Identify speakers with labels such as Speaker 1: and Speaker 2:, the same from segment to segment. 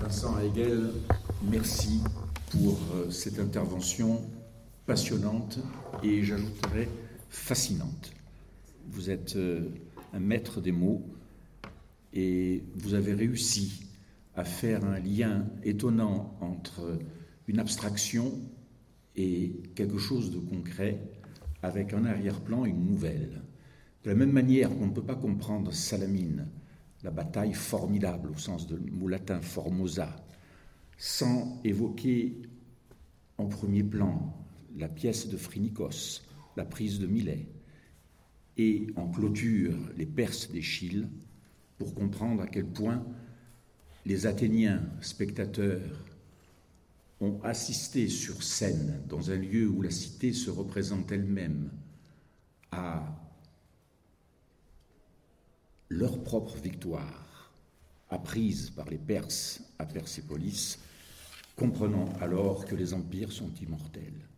Speaker 1: Vincent Hegel, merci pour euh, cette intervention passionnante et j'ajouterais fascinante. Vous êtes euh, un maître des mots et vous avez réussi à faire un lien étonnant entre une abstraction et quelque chose de concret avec un arrière-plan une nouvelle. De la même manière qu'on ne peut pas comprendre Salamine, la bataille formidable au sens de mot latin formosa, sans évoquer en premier plan la pièce de Phrynikos, la prise de Milet, et en clôture les Perses d'Échille, pour comprendre à quel point les Athéniens spectateurs ont assisté sur scène, dans un lieu où la cité se représente elle-même, à leur propre victoire, apprise par les Perses à Persépolis, comprenant alors que les empires sont immortels.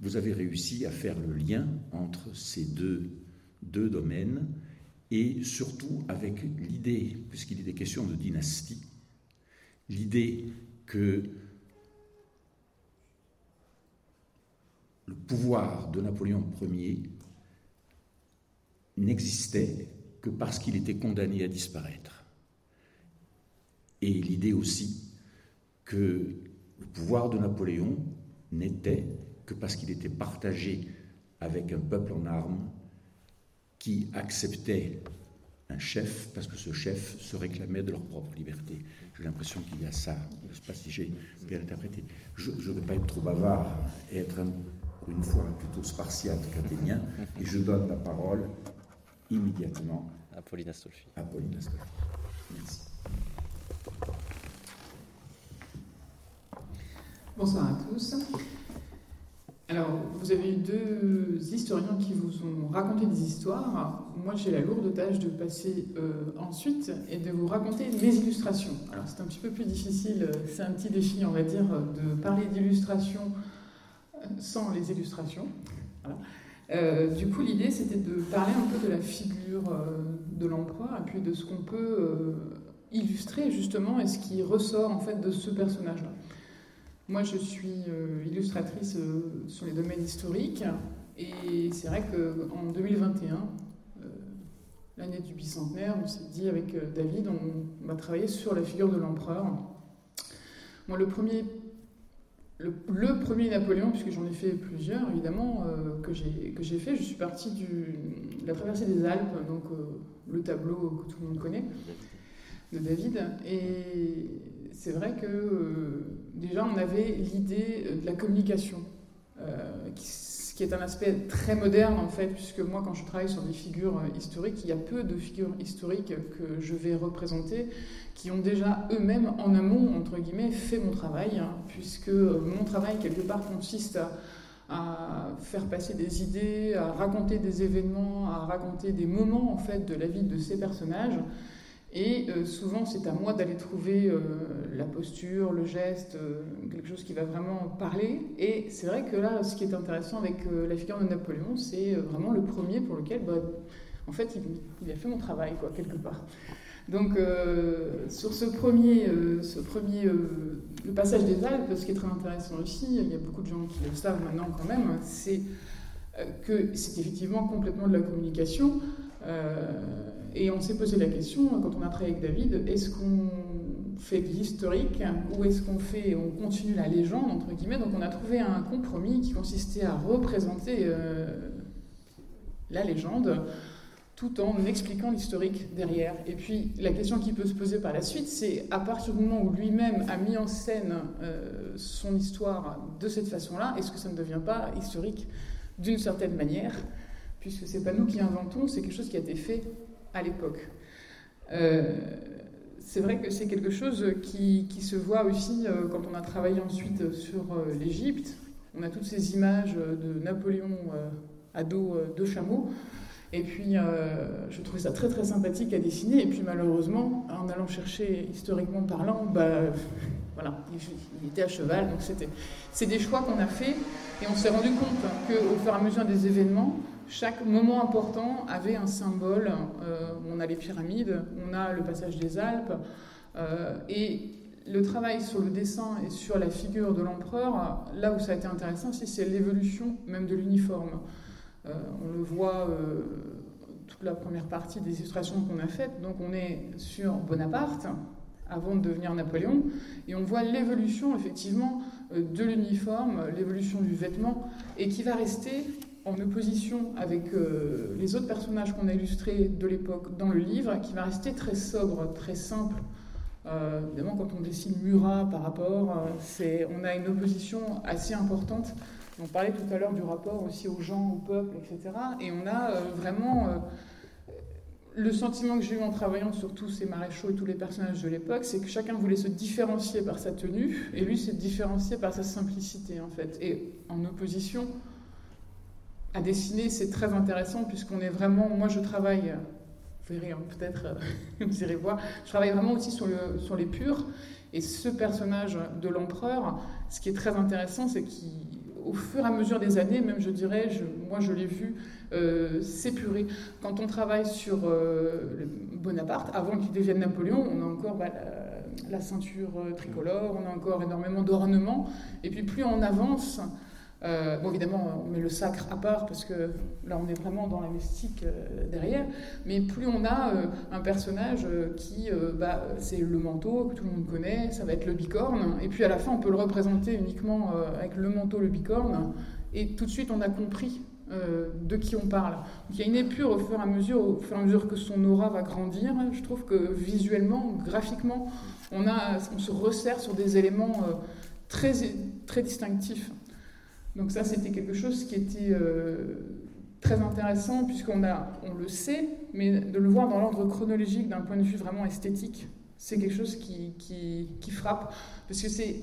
Speaker 1: Vous avez réussi à faire le lien entre ces deux, deux domaines et surtout avec l'idée, puisqu'il est question de dynastie, l'idée que le pouvoir de Napoléon Ier n'existait que parce qu'il était condamné à disparaître. Et l'idée aussi que le pouvoir de Napoléon n'était que parce qu'il était partagé avec un peuple en armes qui acceptaient un chef parce que ce chef se réclamait de leur propre liberté. J'ai l'impression qu'il y a ça. Je ne sais pas si j'ai bien interprété. Je ne vais pas être trop bavard et être une fois plutôt spartiate qu'athénien. Et je donne la parole immédiatement
Speaker 2: à Pauline Astolfi.
Speaker 1: À Pauline Astolfi. Merci.
Speaker 3: Bonsoir à tous. Alors, vous avez eu deux historiens qui vous ont raconté des histoires. Moi, j'ai la lourde tâche de passer euh, ensuite et de vous raconter mes illustrations. Alors, c'est un petit peu plus difficile, c'est un petit défi, on va dire, de parler d'illustrations euh, sans les illustrations. Euh, du coup, l'idée, c'était de parler un peu de la figure de l'empereur et puis de ce qu'on peut illustrer, justement, et ce qui ressort, en fait, de ce personnage-là. Moi, je suis euh, illustratrice euh, sur les domaines historiques. Et c'est vrai qu'en 2021, euh, l'année du bicentenaire, on s'est dit avec David, on va travailler sur la figure de l'empereur. Le premier, le, premier Napoléon, puisque j'en ai fait plusieurs, évidemment, que j'ai fait, je suis partie de la traversée des Alpes, donc le tableau que tout le monde connaît, de David. Et c'est vrai que euh, déjà on avait l'idée de la communication, euh, qui, qui, est un aspect très moderne en fait, puisque moi quand je travaille sur des figures euh, historiques, il y a peu de figures historiques que je vais représenter qui ont déjà eux-mêmes en amont, entre guillemets, fait mon travail, hein, puisque mon travail quelque part consiste à, à faire passer des idées, à raconter des événements, à raconter des moments en fait de la vie de ces personnages. Et euh, souvent, c'est à moi d'aller trouver euh, la posture, le geste, euh, quelque chose qui va vraiment parler. Et c'est vrai que là, ce qui est intéressant avec la figure de Napoléon, c'est vraiment le premier pour lequel, bah, en fait, il, a fait mon travail, quoi, quelque part. Donc, sur ce premier, ce premier le passage des Alpes, ce qui est très intéressant aussi, il y a beaucoup de gens qui le savent maintenant quand même, c'est que c'est effectivement complètement de la communication. Et on s'est posé la question, quand on a travaillé avec David, est-ce qu'on fait de l'historique ou est-ce qu'on fait, on continue la légende, entre guillemets Donc on a trouvé un compromis qui consistait à représenter euh, la légende tout en expliquant l'historique derrière. Et puis la question qui peut se poser par la suite, c'est à partir du moment où lui-même a mis en scène euh, son histoire de cette façon-là, est-ce que ça ne devient pas historique d'une certaine manière? Puisque c'est pas nous qui inventons, c'est quelque chose qui a été fait à l'époque. Euh, c'est vrai que c'est quelque chose qui, se voit aussi euh, quand on a travaillé ensuite sur euh, l'Égypte. On a toutes ces images de Napoléon à dos de chameau. Et puis, je trouvais ça très très sympathique à dessiner. Et puis, malheureusement, en allant chercher historiquement parlant, bah, voilà, il, était à cheval. Donc, c'était, c'est des choix qu'on a fait. Et on s'est rendu compte qu'au fur et à mesure des événements, chaque moment important avait un symbole. Euh, on a les pyramides, on a le passage des Alpes. Euh, et le travail sur le dessin et sur la figure de l'empereur, là où ça a été intéressant, c'est l'évolution même de l'uniforme. Euh, on le voit toute la première partie des illustrations qu'on a faites. Donc on est sur Bonaparte, avant de devenir Napoléon, et on voit l'évolution effectivement de l'uniforme, l'évolution du vêtement, et qui va rester en opposition avec euh, les autres personnages qu'on a illustrés de l'époque dans le livre, qui va rester très sobre, très simple. Euh, évidemment, quand on dessine Murat par rapport, euh, on a une opposition assez importante. On parlait tout à l'heure du rapport aussi aux gens, au peuple, etc. Et on a vraiment le sentiment que j'ai eu en travaillant sur tous ces maréchaux et tous les personnages de l'époque, c'est que chacun voulait se différencier par sa tenue, et lui s'est différencié par sa simplicité, en fait. Et en opposition à dessiner, c'est très intéressant puisqu'on est vraiment. Moi, je travaille. Vous verrez, hein, peut-être, euh, vous irez voir. Je travaille vraiment aussi sur, le, les purs. Et ce personnage de l'empereur, ce qui est très intéressant, c'est qu'au fur et à mesure des années, même je dirais, moi je l'ai vu euh, s'épurer. Quand on travaille sur euh, Bonaparte, avant qu'il devienne Napoléon, on a encore bah, la, la, ceinture tricolore, on a encore énormément d'ornements. Et puis plus on avance, euh, bon, évidemment, on met le sacre à part parce que là, on est vraiment dans la mystique euh, derrière. Mais plus on a euh, un personnage qui, bah, c'est le manteau que tout le monde connaît, ça va être le bicorne. Et puis à la fin, on peut le représenter uniquement avec le manteau, le bicorne. Et tout de suite, on a compris de qui on parle. Il y a une épure au fur et à mesure, au fur et à mesure que son aura va grandir. Je trouve que visuellement, graphiquement, on, on se resserre sur des éléments très, très distinctifs. Donc ça, c'était quelque chose qui était euh, très intéressant, puisqu'on a, on le sait, mais de le voir dans l'ordre chronologique d'un point de vue vraiment esthétique, c'est quelque chose qui, qui, frappe. Parce que c'est,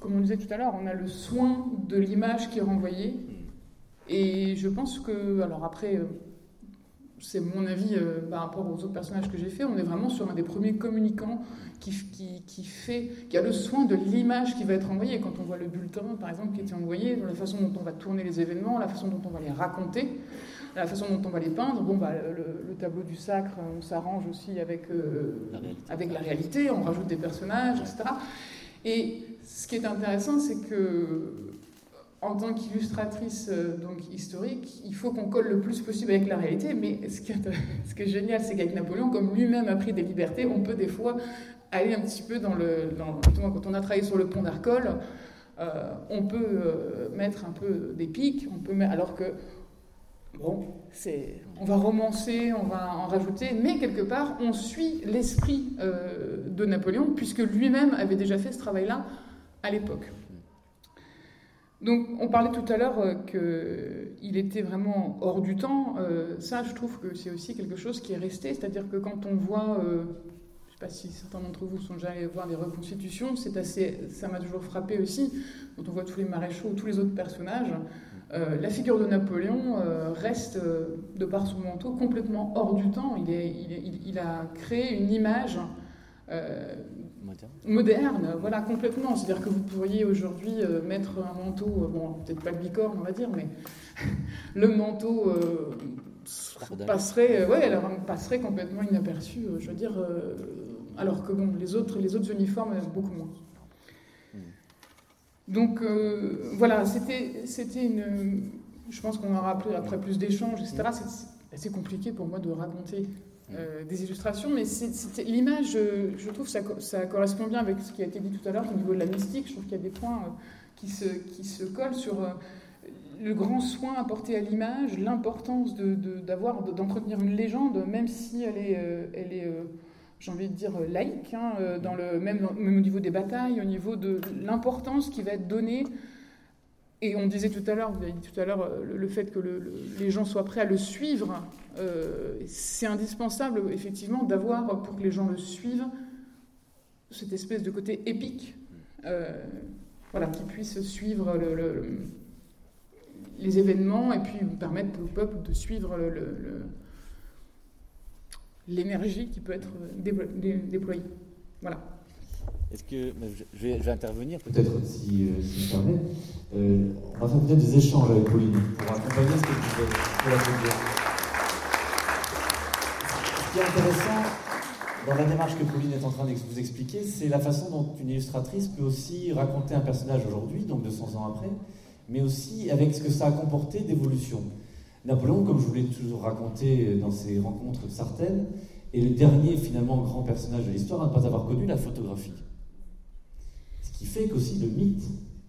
Speaker 3: comme on disait tout à l'heure, on a le soin de l'image qui est renvoyée. Et je pense que, alors après, euh, c'est mon avis euh, par rapport aux autres personnages que j'ai fait, on est vraiment sur un des premiers communicants qui, qui, fait, qui a le soin de l'image qui va être envoyée. Quand on voit le bulletin, par exemple, qui était envoyé, la façon dont on va tourner les événements, la façon dont on va les raconter, la façon dont on va les peindre. Bon, bah, le, tableau du sacre, on s'arrange aussi avec, euh, la avec la réalité, on rajoute des personnages, etc. Et ce qui est intéressant, c'est que en tant qu'illustratrice euh, donc historique, il faut qu'on colle le plus possible avec la réalité. Mais ce qui est, génial, c'est qu'avec Napoléon, comme lui-même a pris des libertés, on peut des fois aller un petit peu dans le. Dans, quand on a travaillé sur le pont d'Arcole, euh, on peut euh, mettre un peu des pics, on peut alors que bon, on va romancer, on va en rajouter, mais quelque part, on suit l'esprit de Napoléon, puisque lui-même avait déjà fait ce travail-là à l'époque. Donc, on parlait tout à l'heure euh, qu'il était vraiment hors du temps. Euh, ça, je trouve que c'est aussi quelque chose qui est resté. C'est-à-dire que quand on voit, euh, je ne sais pas si certains d'entre vous sont déjà allés voir des reconstitutions, c'est assez, ça m'a toujours frappé aussi. Quand on voit tous les maréchaux, tous les autres personnages, la figure de Napoléon reste, de par son manteau, complètement hors du temps. Il a créé une image moderne. voilà, complètement. C'est-à-dire que vous pourriez aujourd'hui euh, mettre un manteau, euh, bon, peut-être pas le bicorne, on va dire, mais le manteau euh, passerait, ouais, alors, passerait complètement inaperçu, je veux dire, alors que bon, les autres, les autres uniformes, beaucoup moins. Hmm. Donc voilà, c'était, c'était une. Je pense qu'on aura appris après plus d'échanges, etc. C'est assez compliqué pour moi de raconter euh, des illustrations, mais l'image, je, trouve, ça, correspond bien avec ce qui a été dit tout à l'heure au niveau de la mystique. Je trouve qu'il y a des points euh, qui, se, collent sur euh, le grand soin apporté à l'image, l'importance d'avoir, de, d'entretenir une légende, même si elle est, elle est j'ai envie de dire, laïque, hein, dans le, même, même au niveau des batailles, au niveau de l'importance qui va être donnée et on disait tout à l'heure, vous avez dit tout à l'heure, le, fait que les gens soient prêts à le suivre, c'est indispensable effectivement d'avoir, pour que les gens le suivent, cette espèce de côté épique, voilà, qui puisse suivre le, les événements et puis permettre au peuple de suivre l'énergie qui peut être déployée. Voilà.
Speaker 2: Est-ce que je vais, intervenir peut-être si, euh, si permet. Euh, on va faire peut-être des échanges avec Pauline pour accompagner ce que tu veux dire. Ce qui est intéressant dans la démarche que Pauline est en train de vous expliquer, c'est la façon dont une illustratrice peut aussi raconter un personnage aujourd'hui, donc 200 ans après, mais aussi avec ce que ça a comporté d'évolution. Napoléon, comme je vous l'ai toujours raconté dans ses rencontres Sartène, est le dernier finalement grand personnage de l'histoire à ne pas avoir connu la photographie. Qui fait qu'aussi le mythe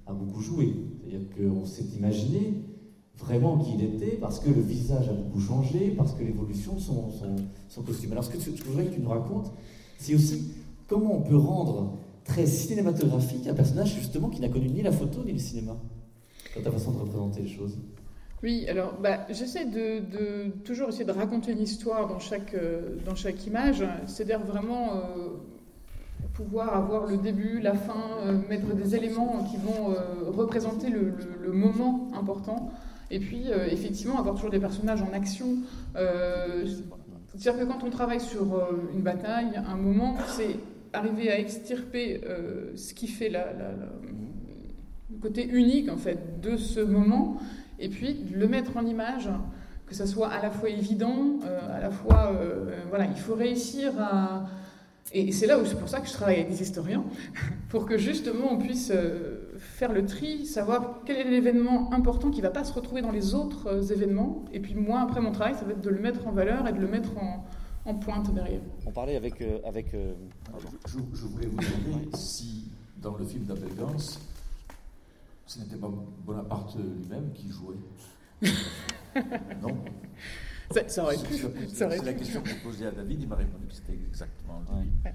Speaker 2: a beaucoup joué. C'est-à-dire qu'on s'est imaginé vraiment qui il était, parce que le visage a beaucoup changé, parce que l'évolution de son, costume. Alors ce que, je voudrais que tu nous racontes, c'est aussi comment on peut rendre très cinématographique un personnage justement qui n'a connu ni la photo ni le cinéma dans ta façon de représenter les choses
Speaker 3: Oui, alors bah, j'essaie de, toujours essayer de raconter une histoire dans chaque, euh, dans chaque image, c'est-à-dire vraiment euh, pouvoir avoir le début, la fin, euh, mettre des éléments qui vont représenter le, moment important, et puis effectivement avoir toujours des personnages en action. c'est-à-dire que quand on travaille sur une bataille, un moment, c'est arriver à extirper ce qui fait la côté unique en fait de ce moment, et puis le mettre en image, que ça soit à la fois évident, euh, à la fois, euh, voilà, il faut réussir à... Et c'est là où c'est pour ça que je travaille avec des historiens, pour que justement on puisse euh, faire le tri, savoir quel est l'événement important qui ne va pas se retrouver dans les autres événements. Et puis moi, après mon travail, ça va être de le mettre en valeur et de le mettre en, en pointe derrière.
Speaker 2: On parlait avec... avec
Speaker 1: je, je, voulais vous demander si dans le film d'Abel ce n'était pas Bonaparte lui-même qui jouait. non?
Speaker 3: Ça, aurait pu.
Speaker 1: C'est la question que j'ai posée à David, il m'a répondu que c'était exactement lui.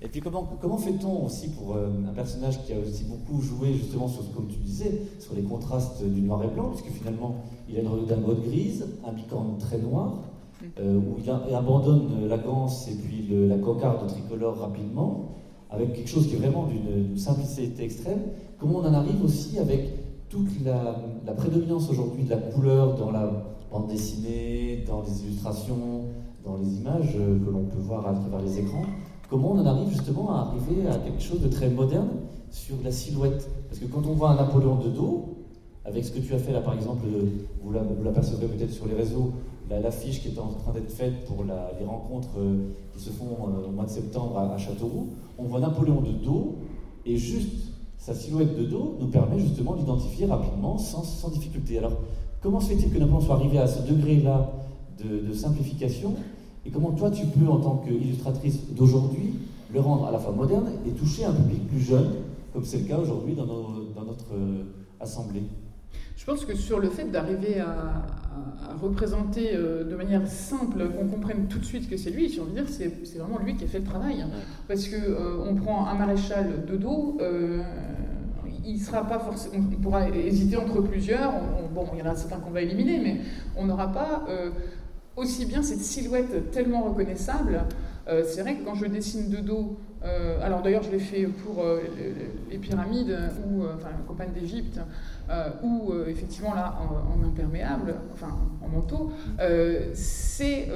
Speaker 2: Et puis comment, comment fait-on aussi pour euh, un personnage qui a aussi beaucoup joué justement sur, comme tu disais, sur les contrastes du noir et blanc, puisque finalement il a une redingote grise, un bicorne très noir, mm. euh, où il, abandonne la ganse et puis la cocarde tricolore rapidement, avec quelque chose qui est vraiment d'une simplicité extrême, comment on en arrive aussi avec toute la, prédominance aujourd'hui de la couleur dans la bande dessinée, dans les illustrations, dans les images euh, que l'on peut voir à travers les écrans, comment on en arrive justement à arriver à quelque chose de très moderne sur la silhouette? Parce que quand on voit un Napoléon de dos, avec ce que tu as fait là par exemple, vous l'apercevrez peut-être sur les réseaux, l'affiche qui est en train d'être faite pour les rencontres euh, qui se font euh, au mois de septembre à, Châteauroux, on voit Napoléon de dos et juste sa silhouette de dos nous permet justement d'identifier rapidement sans, sans, difficulté. Alors, comment se fait-il que Napoléon soit arrivé à ce degré-là de, simplification Et comment toi, tu peux, en tant qu'illustratrice d'aujourd'hui, le rendre à la fois moderne et toucher un public plus jeune, comme c'est le cas aujourd'hui dans, dans, notre euh, assemblée?
Speaker 3: Je pense que sur le fait d'arriver à, représenter euh, de manière simple, qu'on comprenne tout de suite que c'est lui, j'ai envie de dire, c'est vraiment lui qui a fait le travail. Parce que euh, on prend un maréchal de dos, euh, il sera pas forcément, on pourra hésiter entre plusieurs. bon, il y en a certains qu'on va éliminer, mais on n'aura pas aussi bien cette silhouette tellement reconnaissable. c'est vrai que quand je dessine de dos euh, alors d'ailleurs, je l'ai fait pour euh, les, pyramides ou euh, enfin la campagne d'Égypte, ou effectivement là en, imperméable, enfin en manteau. c'est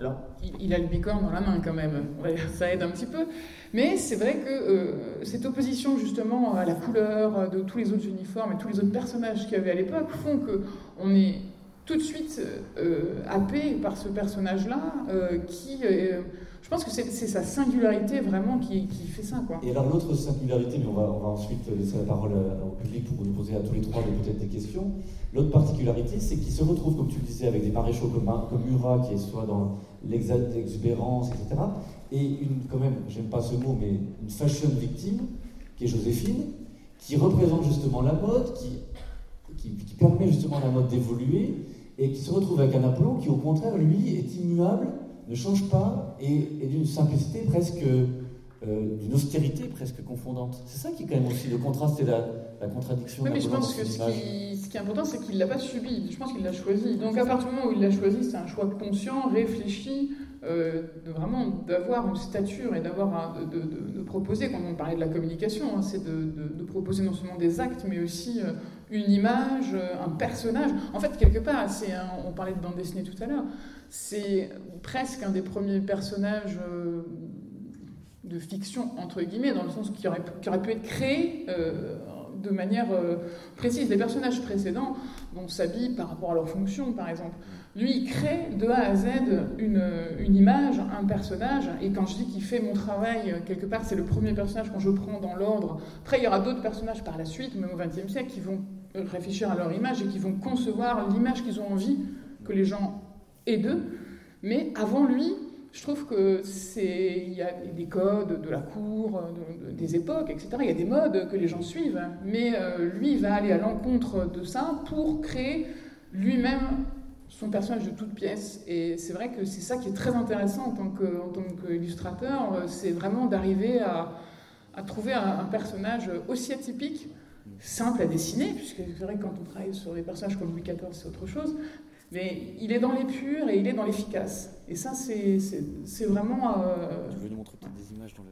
Speaker 3: alors, il, a le bicorne dans la main quand même, ça aide un petit peu. Mais c'est vrai que cette opposition justement à la couleur de tous les autres uniformes et tous les autres personnages qu'il y avait à l'époque font qu'on est tout de suite happé par ce personnage-là qui je pense que c'est sa singularité vraiment qui, fait ça. Quoi.
Speaker 2: Et alors l'autre singularité, mais on va, ensuite laisser la parole au public pour nous poser à tous les trois peut-être des questions. L'autre particularité, c'est qu'il se retrouve, comme tu le disais, avec des maréchaux comme, Murat, qui est soit dans l'exubérance, etc. Et une, quand même, j'aime pas ce mot, mais une fashion victime, qui est Joséphine, qui représente justement la mode, qui, permet justement la mode d'évoluer, et qui se retrouve avec un Apollon qui, au contraire, lui, est immuable ne change pas et, d'une simplicité presque euh, d'une austérité presque confondante. C'est ça qui est quand même aussi le contraste et la, contradiction.
Speaker 3: Oui, mais je pense que ce qui, ce qui, est important, c'est qu'il ne l'a pas subi. Je pense qu'il l'a choisi. Donc à partir du moment où il l'a choisi, c'est un choix conscient, réfléchi, euh, de vraiment d'avoir une stature et d'avoir de, de, proposer, quand on parlait de la communication, hein, c'est de, proposer non seulement des actes, mais aussi euh, une image, un personnage. En fait, quelque part, c'est on parlait de bande dessinée tout à l'heure, c'est presque un des premiers personnages de fiction, entre guillemets, dans le sens qui aurait, qui aurait pu être créé euh, de manière euh, précise. Les personnages précédents, on s'habille par rapport à leur fonction, par exemple. Lui, il crée de A à Z une, une image, un personnage, et quand je dis qu'il fait mon travail, quelque part, c'est le premier personnage quand je prends dans l'ordre. Après, il y aura d'autres personnages par la suite, même au XXe siècle, qui vont réfléchir à leur image et qui vont concevoir l'image qu'ils ont envie que les gens aient d'eux. Mais avant lui, je trouve que c'est il y a des codes de la cour, des époques, etc. Il y a des modes que les gens suivent, mais euh, lui il va aller à l'encontre de ça pour créer lui-même son personnage de toute pièce. Et c'est vrai que c'est ça qui est très intéressant en tant qu'illustrateur, c'est vraiment d'arriver à, trouver un, personnage aussi atypique simple à dessiner, puisque c'est vrai que quand on travaille sur des personnages comme Louis XIV, c'est autre chose, mais il est dans l'épure et il est dans l'efficace. Et ça, c'est vraiment.
Speaker 2: Euh... Je vais nous montrer peut-être des images dans le.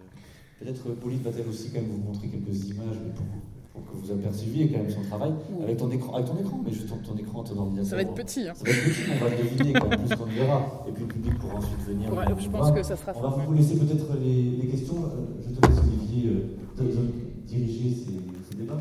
Speaker 2: Peut-être euh, Pauline va-t-elle aussi quand même vous montrer quelques images pour, pour, que vous aperceviez quand même son travail avec ton écran, avec ton écran, mais juste ton, ton écran, ton ordinateur.
Speaker 3: Ça va être petit. Hein.
Speaker 2: Ça va être petit, on va le deviner quand même, plus qu'on le verra. Et puis le public pourra ensuite venir.
Speaker 3: je pense que ça sera.
Speaker 2: On va vous laisser peut-être les, les, questions. Euh, je te laisse Olivier euh, diriger ces, ces débats.